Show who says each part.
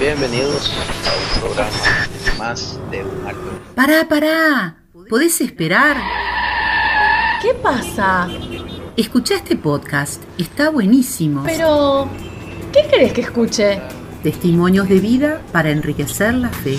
Speaker 1: Bienvenidos a un programa más de un alto.
Speaker 2: Pará, pará. ¿Podés esperar?
Speaker 3: ¿Qué pasa?
Speaker 2: Escucha este podcast. Está buenísimo.
Speaker 3: Pero, ¿qué querés que escuche?
Speaker 2: Testimonios de vida para enriquecer la fe.